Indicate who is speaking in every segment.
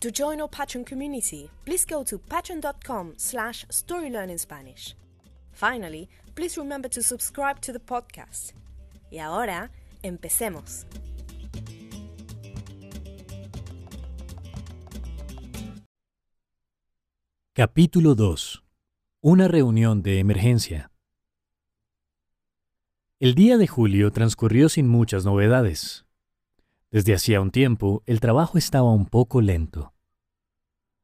Speaker 1: To join our Patreon community, please go to patreon.com slash storylearningspanish. Finally, please remember to subscribe to the podcast. Y ahora, empecemos.
Speaker 2: Capítulo 2. Una reunión de emergencia. El día de julio transcurrió sin muchas novedades. Desde hacía un tiempo el trabajo estaba un poco lento.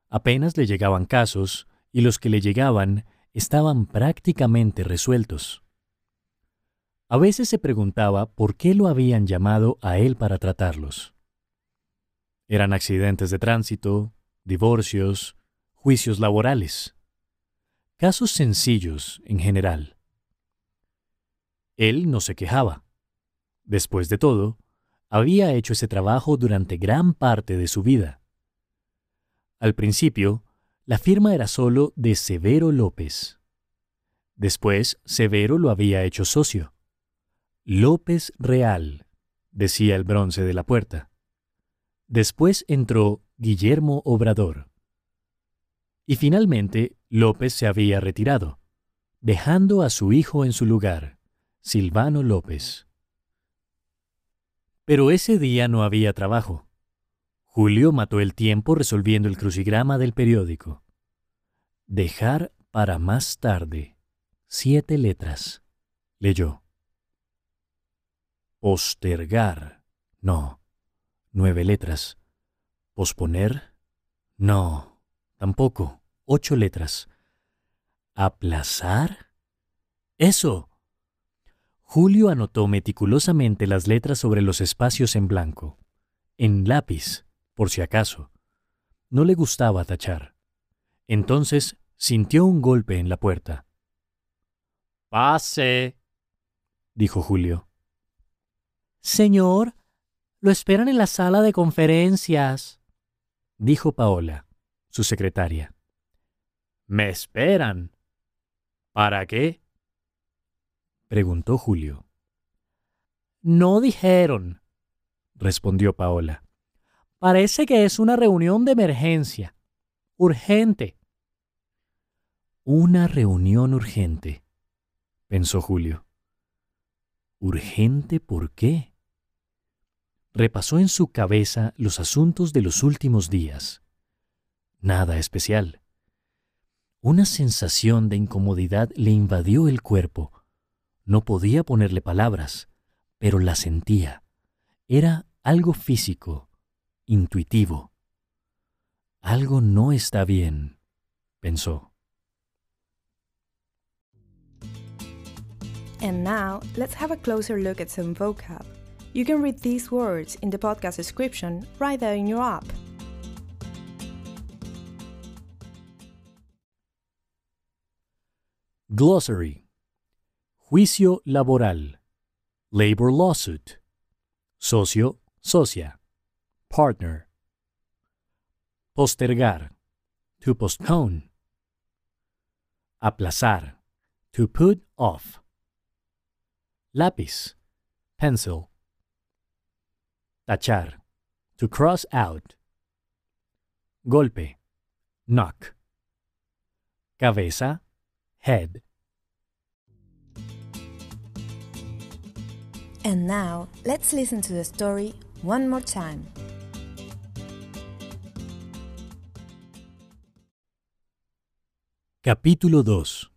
Speaker 2: Apenas le llegaban casos y los que le llegaban estaban prácticamente resueltos. A veces se preguntaba por qué lo habían llamado a él para tratarlos. Eran accidentes de tránsito, divorcios, juicios laborales. Casos sencillos en general. Él no se quejaba. Después de todo, había hecho ese trabajo durante gran parte de su vida. Al principio, la firma era solo de Severo López. Después, Severo lo había hecho socio. López Real, decía el bronce de la puerta. Después entró Guillermo Obrador. Y finalmente, López se había retirado, dejando a su hijo en su lugar, Silvano López. Pero ese día no había trabajo. Julio mató el tiempo resolviendo el crucigrama del periódico. Dejar para más tarde. Siete letras. Leyó. Postergar. No. Nueve letras. Posponer. No. Tampoco. Ocho letras. ¿Aplazar? Eso. Julio anotó meticulosamente las letras sobre los espacios en blanco, en lápiz, por si acaso. No le gustaba tachar. Entonces sintió un golpe en la puerta. Pase, dijo Julio.
Speaker 3: Señor, lo esperan en la sala de conferencias,
Speaker 2: dijo Paola, su secretaria.
Speaker 4: ¿Me esperan? ¿Para qué?
Speaker 2: Preguntó Julio.
Speaker 3: No dijeron, respondió Paola. Parece que es una reunión de emergencia. Urgente.
Speaker 2: Una reunión urgente, pensó Julio. ¿Urgente por qué? Repasó en su cabeza los asuntos de los últimos días. Nada especial. Una sensación de incomodidad le invadió el cuerpo no podía ponerle palabras, pero la sentía. Era algo físico, intuitivo. Algo no está bien, pensó.
Speaker 1: And now, let's have a closer look at some vocab. You can read these words in the podcast description right there in your app.
Speaker 2: Glossary Juicio laboral. Labor lawsuit. Socio, socia. Partner. Postergar. To postpone. Aplazar. To put off. Lápiz. Pencil. Tachar. To cross out. Golpe. Knock. Cabeza. Head.
Speaker 1: And now, let's listen to the story one more time.
Speaker 2: Capítulo 2.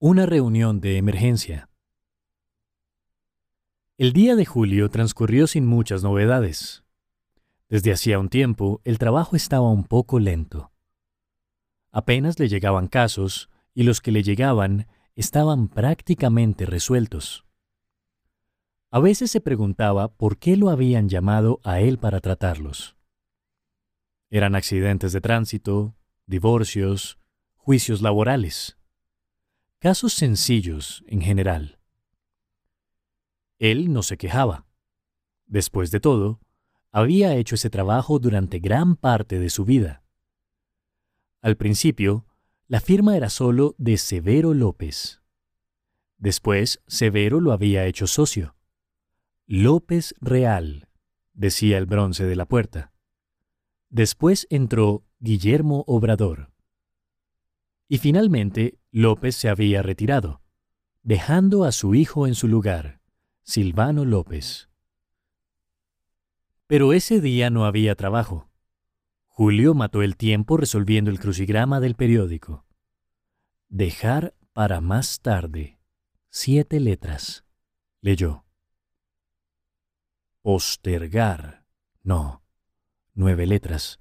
Speaker 2: Una reunión de emergencia. El día de julio transcurrió sin muchas novedades. Desde hacía un tiempo el trabajo estaba un poco lento. Apenas le llegaban casos y los que le llegaban estaban prácticamente resueltos. A veces se preguntaba por qué lo habían llamado a él para tratarlos. Eran accidentes de tránsito, divorcios, juicios laborales. Casos sencillos en general. Él no se quejaba. Después de todo, había hecho ese trabajo durante gran parte de su vida. Al principio, la firma era solo de Severo López. Después, Severo lo había hecho socio. López Real, decía el bronce de la puerta. Después entró Guillermo Obrador. Y finalmente López se había retirado, dejando a su hijo en su lugar, Silvano López. Pero ese día no había trabajo. Julio mató el tiempo resolviendo el crucigrama del periódico. Dejar para más tarde. Siete letras. Leyó. Postergar. No. Nueve letras.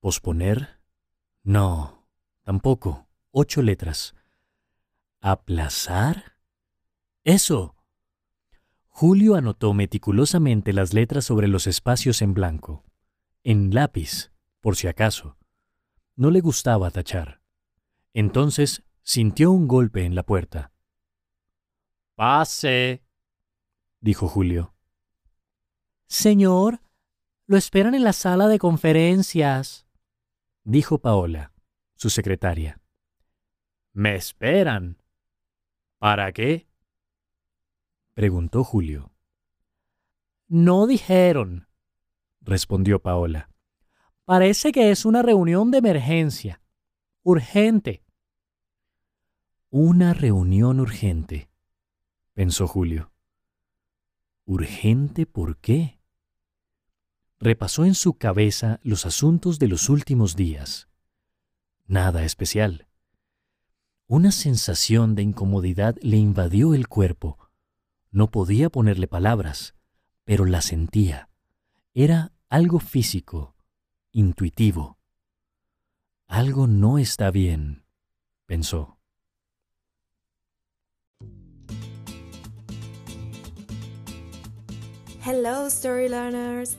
Speaker 2: Posponer. No. Tampoco. Ocho letras. ¿Aplazar? Eso. Julio anotó meticulosamente las letras sobre los espacios en blanco. En lápiz por si acaso. No le gustaba tachar. Entonces sintió un golpe en la puerta.
Speaker 4: Pase,
Speaker 2: dijo Julio.
Speaker 3: Señor, lo esperan en la sala de conferencias,
Speaker 2: dijo Paola, su secretaria.
Speaker 4: ¿Me esperan? ¿Para qué?
Speaker 2: preguntó Julio.
Speaker 3: No dijeron,
Speaker 2: respondió Paola.
Speaker 3: Parece que es una reunión de emergencia. Urgente.
Speaker 2: Una reunión urgente, pensó Julio. ¿Urgente por qué? Repasó en su cabeza los asuntos de los últimos días. Nada especial. Una sensación de incomodidad le invadió el cuerpo. No podía ponerle palabras, pero la sentía. Era algo físico, intuitivo. Algo no está bien, pensó.
Speaker 1: Hello, story learners!